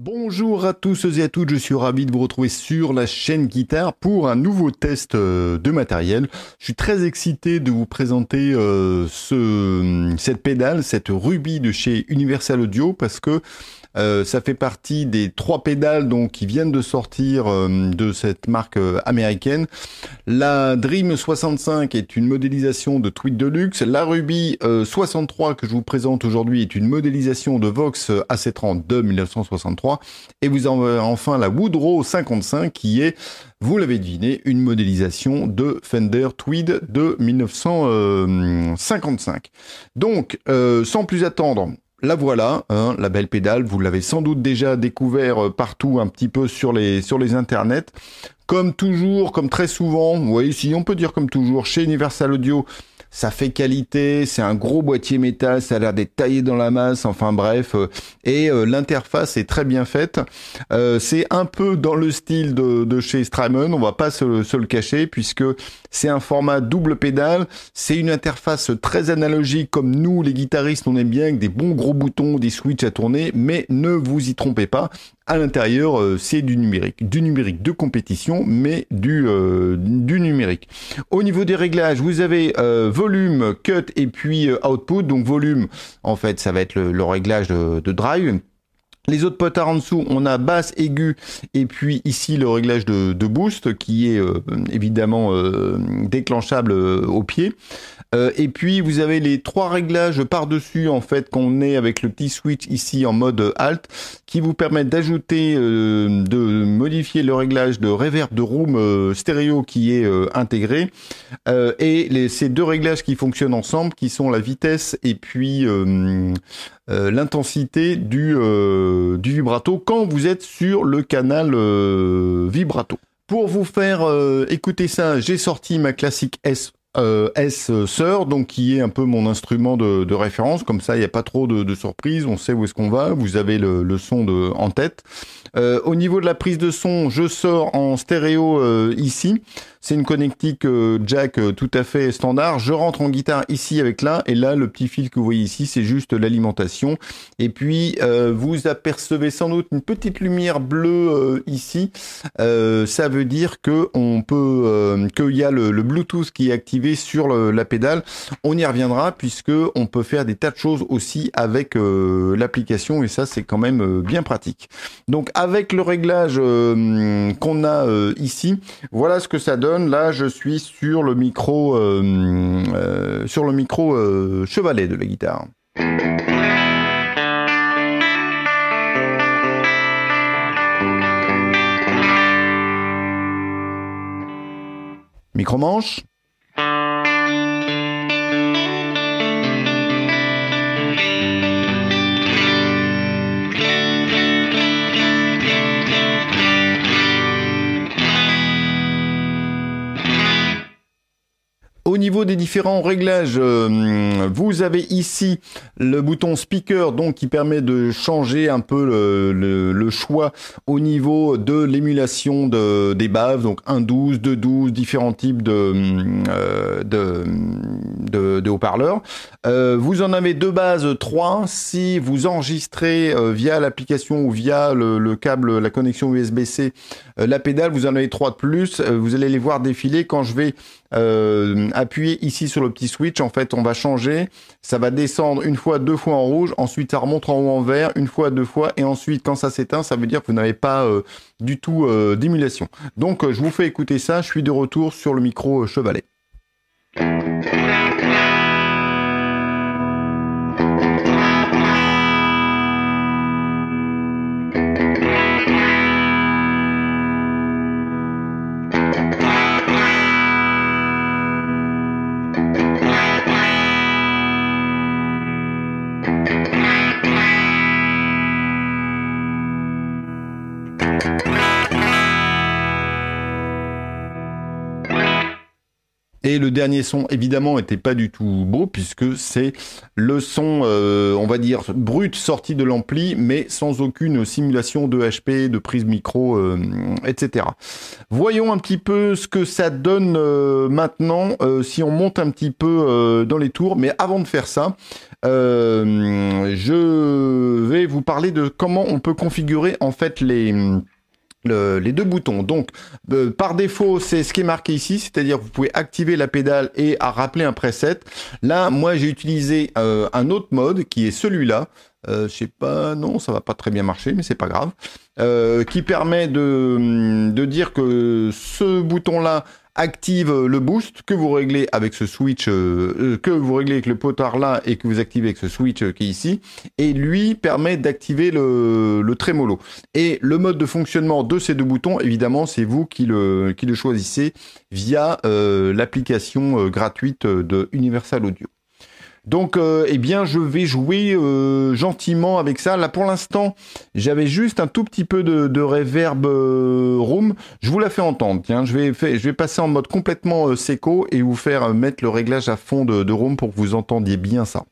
Bonjour à tous et à toutes, je suis ravi de vous retrouver sur la chaîne Guitare pour un nouveau test euh, de matériel. Je suis très excité de vous présenter euh, ce, cette pédale, cette Ruby de chez Universal Audio parce que euh, ça fait partie des trois pédales qui viennent de sortir euh, de cette marque euh, américaine. La Dream 65 est une modélisation de Tweet Deluxe. La Ruby 63 que je vous présente aujourd'hui est une modélisation de Vox AC30 de 1963. Et vous avez enfin la Woodrow 55 qui est vous l'avez deviné, une modélisation de Fender Tweed de 1955. Donc, sans plus attendre, la voilà, hein, la belle pédale. Vous l'avez sans doute déjà découvert euh, partout un petit peu sur les sur les internets. Comme toujours, comme très souvent, oui, si on peut dire comme toujours, chez Universal Audio, ça fait qualité, c'est un gros boîtier métal, ça a l'air d'être taillé dans la masse, enfin bref, euh, et euh, l'interface est très bien faite. Euh, c'est un peu dans le style de, chez Strymon, on va pas se, se, le cacher, puisque c'est un format double pédale, c'est une interface très analogique comme nous les guitaristes on aime bien, avec des bons gros boutons, des switches à tourner, mais ne vous y trompez pas, à l'intérieur, euh, c'est du numérique, du numérique de compétition, mais du, euh, du numérique. Au niveau des réglages, vous avez euh, volume, cut et puis output. Donc volume, en fait, ça va être le, réglage de, de drive. Les autres potards en dessous, on a basse, aiguë, et puis ici le réglage de, boost qui est euh, évidemment euh, déclenchable euh, au pied. et puis vous avez les trois réglages par-dessus en fait qu'on est avec le petit switch ici en mode alt qui vous permettent d'ajouter, de modifier le réglage de reverb de room stéréo qui est intégré. et ces deux réglages qui fonctionnent ensemble qui sont la vitesse et puis euh, l'intensité du, euh, du vibrato quand vous êtes sur le canal euh, vibrato. Pour vous faire écouter ça, j'ai sorti ma classique S euh, S donc qui est un peu mon instrument de, référence. Comme ça, il n'y a pas trop de, surprises. On sait où est-ce qu'on va. Vous avez le, son de, en tête. Au niveau de la prise de son, je sors en stéréo ici. C'est une connectique euh, jack tout à fait standard. Je rentre en guitare ici avec là. Et là, le petit fil que vous voyez ici, c'est juste l'alimentation. Et puis, vous apercevez sans doute une petite lumière bleue ici. ça veut dire que on peut, qu'il y a le, Bluetooth qui est activé sur la pédale. On y reviendra puisque on peut faire des tas de choses aussi avec euh, l'application et ça c'est quand même euh, bien pratique. Donc avec le réglage euh, qu'on a ici, voilà ce que ça donne. Là je suis sur le micro sur le micro chevalet de la guitare. Micro manche. Au niveau des différents réglages, euh, vous avez ici le bouton speaker donc qui permet de changer un peu le, choix au niveau de l'émulation de, des baves, donc 1.12, 2.12, différents types de, euh, de, haut-parleurs. Euh, vous en avez deux bases 3 si vous enregistrez via l'application ou via le, le, câble, la connexion USB-C, la pédale, vous en avez trois de plus. vous allez les voir défiler quand je vais appuyer ici sur le petit switch, en fait, on va changer. Ça va descendre une fois, deux fois en rouge. Ensuite, ça remonte en haut en vert, une fois, deux fois. Et ensuite, quand ça s'éteint, ça veut dire que vous n'avez pas euh, du tout euh, d'émulation. Donc, euh, je vous fais écouter ça. Je suis de retour sur le micro chevalet. Et le dernier son, évidemment, était pas du tout beau puisque c'est le son, euh, on va dire, brut sorti de l'ampli, mais sans aucune simulation de HP, de prise micro, euh, etc. Voyons un petit peu ce que ça donne euh, maintenant si on monte un petit peu dans les tours. Mais avant de faire ça, je vais vous parler de comment on peut configurer en fait les les deux boutons. Donc, euh, par défaut, c'est ce qui est marqué ici, c'est-à-dire vous pouvez activer la pédale et à rappeler un preset. Là, moi, j'ai utilisé euh, un autre mode qui est celui-là. Euh, je sais pas, non, ça va pas très bien marcher, mais c'est pas grave. Qui permet de, de dire que ce bouton-là active le boost que vous réglez avec ce switch, euh, euh, que vous réglez avec le potard là et que vous activez avec ce switch euh, qui est ici, et lui permet d'activer le, le trémolo. Et le mode de fonctionnement de ces deux boutons, évidemment, c'est vous qui le, qui le choisissez via l'application gratuite de Universal Audio. Donc, euh, eh bien, je vais jouer euh, gentiment avec ça. Là, pour l'instant, j'avais juste un tout petit peu de, reverb euh, room. Je vous la fais entendre. Tiens, je vais, je vais passer en mode complètement séco et vous faire mettre le réglage à fond de, de room pour que vous entendiez bien ça.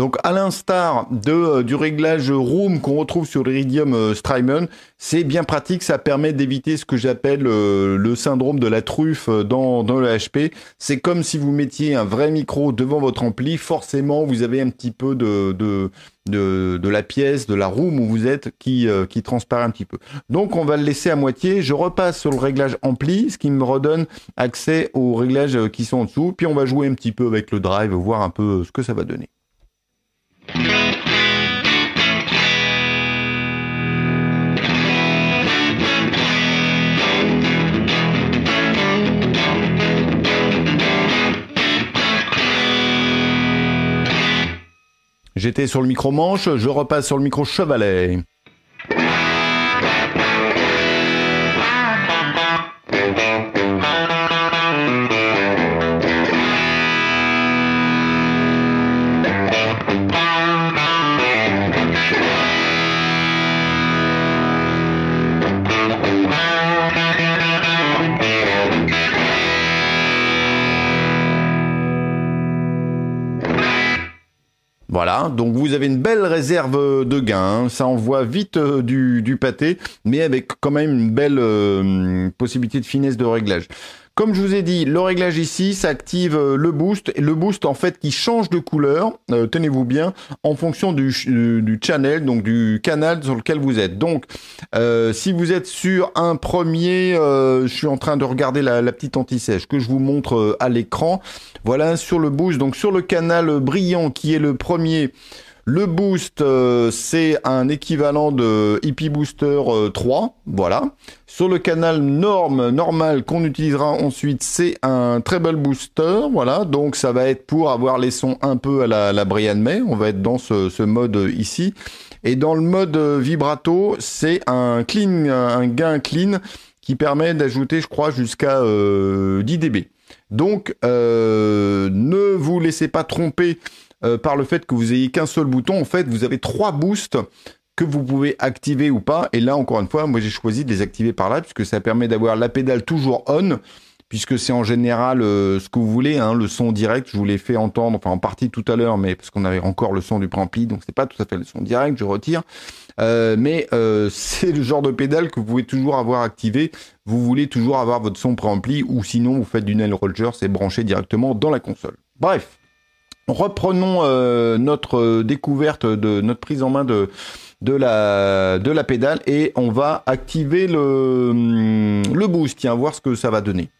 Donc à l'instar de euh, du réglage room qu'on retrouve sur l'Iridium euh, Strymon, c'est bien pratique, ça permet d'éviter ce que j'appelle euh, le syndrome de la truffe dans dans le HP. C'est comme si vous mettiez un vrai micro devant votre ampli, forcément vous avez un petit peu de de de, la pièce, de la room où vous êtes qui, qui transparaît un petit peu. Donc on va le laisser à moitié. Je repasse sur le réglage ampli, ce qui me redonne accès aux réglages qui sont en dessous. Puis on va jouer un petit peu avec le drive, voir un peu ce que ça va donner. J'étais sur le micro manche, je repasse sur le micro chevalet. Voilà, donc vous avez une belle réserve de gain, hein. ça envoie vite euh, du, du, pâté, mais avec quand même une belle euh, possibilité de finesse de réglage. Comme je vous ai dit, le réglage ici, ça active euh, le boost, et le boost en fait qui change de couleur, tenez-vous bien, en fonction du, du, channel, donc du canal sur lequel vous êtes. Donc, si vous êtes sur un premier, je suis en train de regarder la, la petite anti-sèche que je vous montre à l'écran, voilà, sur le boost, donc sur le canal brillant qui est le premier, le boost, euh, c'est un équivalent de Hippie Booster 3, euh, voilà. Sur le canal norme, normal qu'on utilisera ensuite, c'est un treble booster, voilà. Donc ça va être pour avoir les sons un peu à la, Brian May, on va être dans ce, mode ici. Et dans le mode vibrato, c'est un clean, un gain clean qui permet d'ajouter, je crois, jusqu'à 10 euh, dB. Donc, euh, ne vous laissez pas tromper euh, par le fait que vous ayez qu'un seul bouton. En fait, vous avez trois boosts que vous pouvez activer ou pas. Et là, encore une fois, moi j'ai choisi de les activer par là, puisque ça permet d'avoir la pédale toujours on, puisque c'est en général euh, ce que vous voulez, hein, le son direct. Je vous l'ai fait entendre, enfin en partie tout à l'heure, mais parce qu'on avait encore le son du préampli, donc c'est pas tout à fait le son direct, je retire. Euh, mais c'est le genre de pédale que vous pouvez toujours avoir activé. Vous voulez toujours avoir votre son préampli ou sinon vous faites du Nail Roger, c'est branché directement dans la console. Bref, reprenons euh, notre découverte de notre prise en main de la de la pédale et on va activer le le boost. Tiens, voir ce que ça va donner.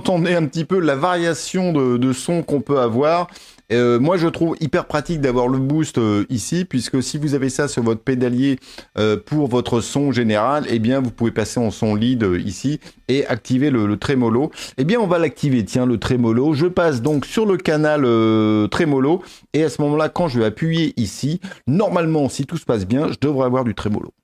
Entendez un petit peu la variation de, son qu'on peut avoir. Euh, moi, je trouve hyper pratique d'avoir le boost euh, ici, puisque si vous avez ça sur votre pédalier euh, pour votre son général, eh bien, vous pouvez passer en son lead ici et activer le, le trémolo. Eh bien, on va l'activer. Tiens, le trémolo. Je passe donc sur le canal trémolo, et à ce moment-là, quand je vais appuyer ici, normalement, si tout se passe bien, je devrais avoir du trémolo.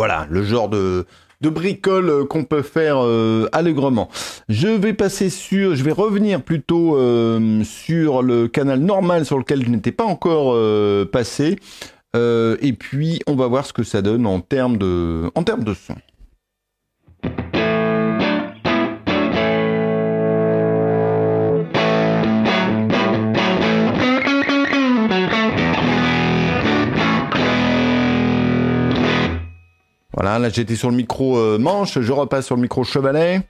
Voilà, le genre de, de bricole euh, qu'on peut faire euh, allègrement. Je vais passer sur, je vais revenir plutôt euh, sur le canal normal sur lequel je n'étais pas encore passé. et puis on va voir ce que ça donne en termes de, en termes de son. Voilà, là j'étais sur le micro euh, manche, je repasse sur le micro chevalet.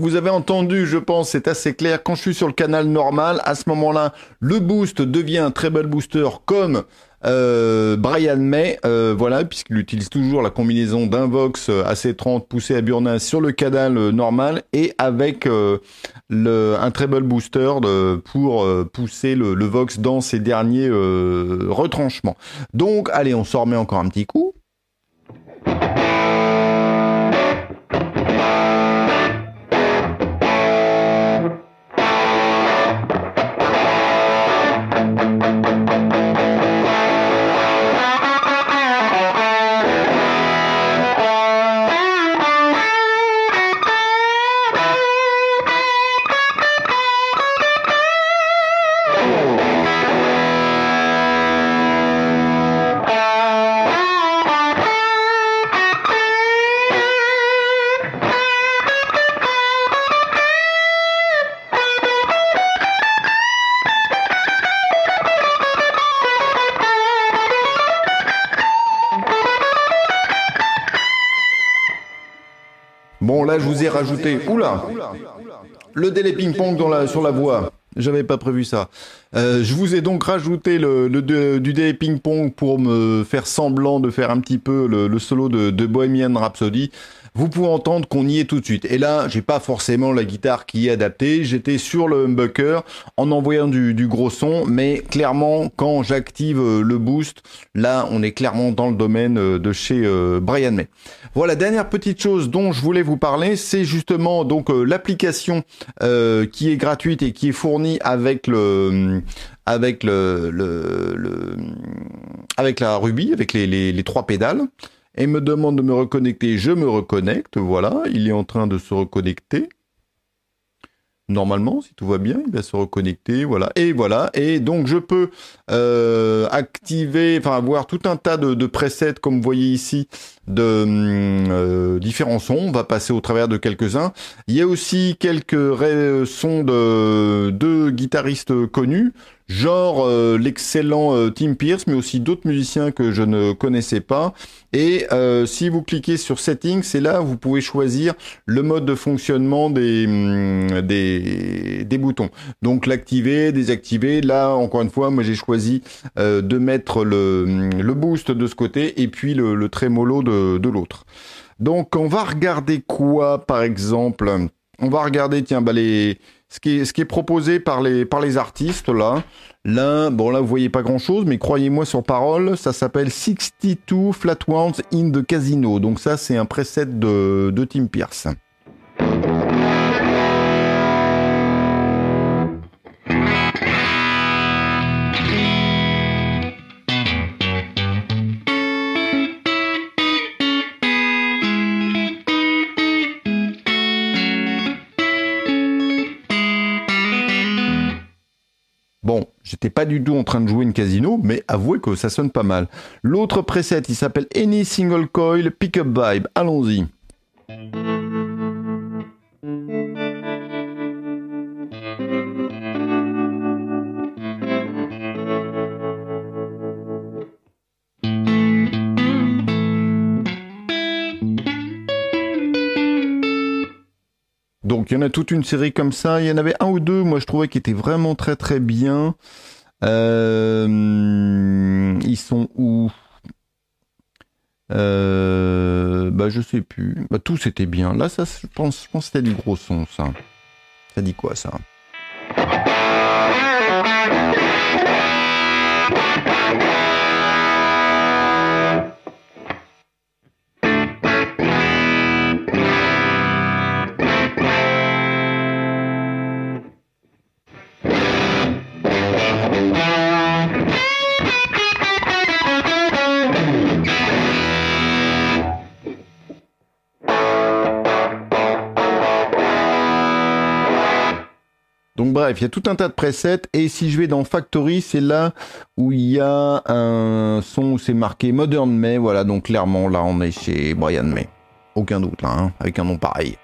Vous avez entendu, je pense, c'est assez clair. Quand je suis sur le canal normal, à ce moment-là, le boost devient un très bel booster comme euh, Brian May, euh, voilà, puisqu'il utilise toujours la combinaison d'un Vox AC30 poussé à Burna sur le canal normal et avec euh, un treble booster pour pousser le, le, Vox dans ses derniers retranchements. Donc, allez, on s'en remet encore un petit coup. Je vous ai rajouté. Oula Le délai ping-pong sur la voix. J'avais pas prévu ça. Euh, je vous ai donc rajouté le, du délai ping-pong pour me faire semblant de faire un petit peu le, solo de, de Bohemian Rhapsody vous pouvez entendre qu'on y est tout de suite. Et là, j'ai pas forcément la guitare qui est adaptée. J'étais sur le humbucker en envoyant du, gros son, mais clairement, quand j'active euh, le boost, là, on est clairement dans le domaine euh, de chez euh, Brian May. Voilà, dernière petite chose dont je voulais vous parler, c'est justement donc l'application qui est gratuite et qui est fournie avec le avec le, avec la Ruby, avec les trois pédales et me demande de me reconnecter. Je me reconnecte, voilà, il est en train de se reconnecter. normalement, si tout va bien, il va se reconnecter, voilà. Et voilà. Et donc, je peux euh, activer, enfin, avoir tout un tas de, presets, comme vous voyez ici, de hum, euh, différents sons. On va passer au travers de quelques-uns. Il y a aussi quelques sons de, de guitaristes connus genre euh, l'excellent euh, Tim Pierce, mais aussi d'autres musiciens que je ne connaissais pas. Et euh, si vous cliquez sur Settings, c'est là vous pouvez choisir le mode de fonctionnement des, hum, des, boutons. Donc l'activer, désactiver. Là, encore une fois, moi j'ai choisi de mettre le, hum, le boost de ce côté et puis le, le trémolo de, de l'autre. Donc on va regarder quoi, par exemple? On va regarder, tiens, bah les ce qui est, proposé par les, artistes là. Là, bon là vous voyez pas grand chose, mais croyez-moi sur parole, ça s'appelle 62 Flat Ones in the Casino. Donc ça c'est un preset de, de Tim Pierce. Bon, j'étais pas du tout en train de jouer une casino, mais avouez que ça sonne pas mal. L'autre preset, il s'appelle Any Single Coil Pickup Vibe. Allons-y. Il y en a toute une série comme ça. Il y en avait un ou deux, moi je trouvais qui étaient vraiment très très bien. Euh, ils sont où? Euh, Bah je sais plus. Bah tous étaient bien. Là ça, je pense, je pense que c'était du gros son ça. Ça dit quoi ça? Bref, il y a tout un tas de presets et si je vais dans Factory, c'est là où il y a un son où c'est marqué Modern May. Voilà, donc clairement là on est chez Brian May. Aucun doute là, hein, avec un nom pareil.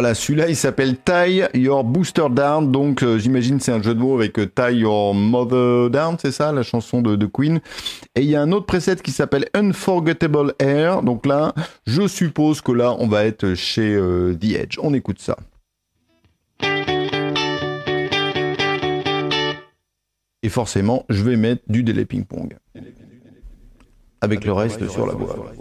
Voilà, celui-là, il s'appelle Tie Your Booster Down. Donc, euh, j'imagine c'est un jeu de mots avec euh, Tie Your Mother Down, c'est ça, la chanson de, Queen. Et il y a un autre preset qui s'appelle Unforgettable Air. Donc là, je suppose que là, on va être chez euh, The Edge. On écoute ça. Et forcément, je vais mettre du délai ping-pong. Avec le reste sur la voix.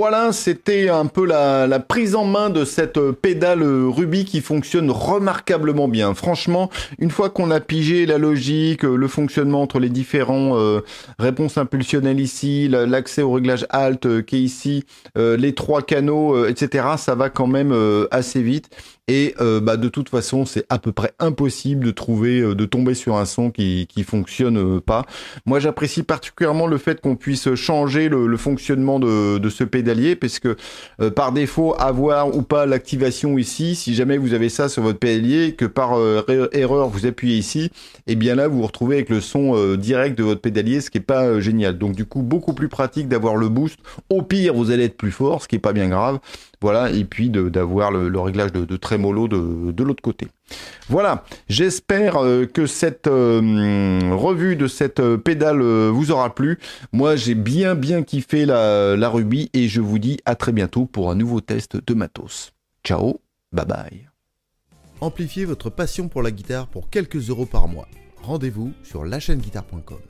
Voilà, c'était un peu la, prise en main de cette pédale Ruby qui fonctionne remarquablement bien. Franchement, une fois qu'on a pigé la logique, le fonctionnement entre les différents euh, réponses impulsionnelles ici, l'accès au réglage alt euh, qui est ici, euh, les trois canaux, euh, etc., ça va quand même euh, assez vite. Et euh, bah, de toute façon, c'est à peu près impossible de trouver, euh, de tomber sur un son qui qui fonctionne euh, pas. Moi, j'apprécie particulièrement le fait qu'on puisse changer le, fonctionnement de, de ce parce que par défaut, avoir ou pas l'activation ici, si jamais vous avez ça sur votre pédalier, que par erreur vous appuyez ici, et eh bien là, vous vous retrouvez avec le son direct de votre pédalier, ce qui est pas génial. Donc du coup, beaucoup plus pratique d'avoir le boost. Au pire, vous allez être plus fort, ce qui est pas bien grave. Voilà, et puis d'avoir le, réglage de, de trémolo de, l'autre côté. Voilà, j'espère euh, que cette euh, revue de cette euh, pédale vous aura plu. Moi, j'ai bien bien kiffé la, la Ruby et je vous dis à très bientôt pour un nouveau test de matos. Ciao, bye bye. Amplifiez votre passion pour la guitare pour quelques euros par mois. Rendez-vous sur lachaîneguitare.com.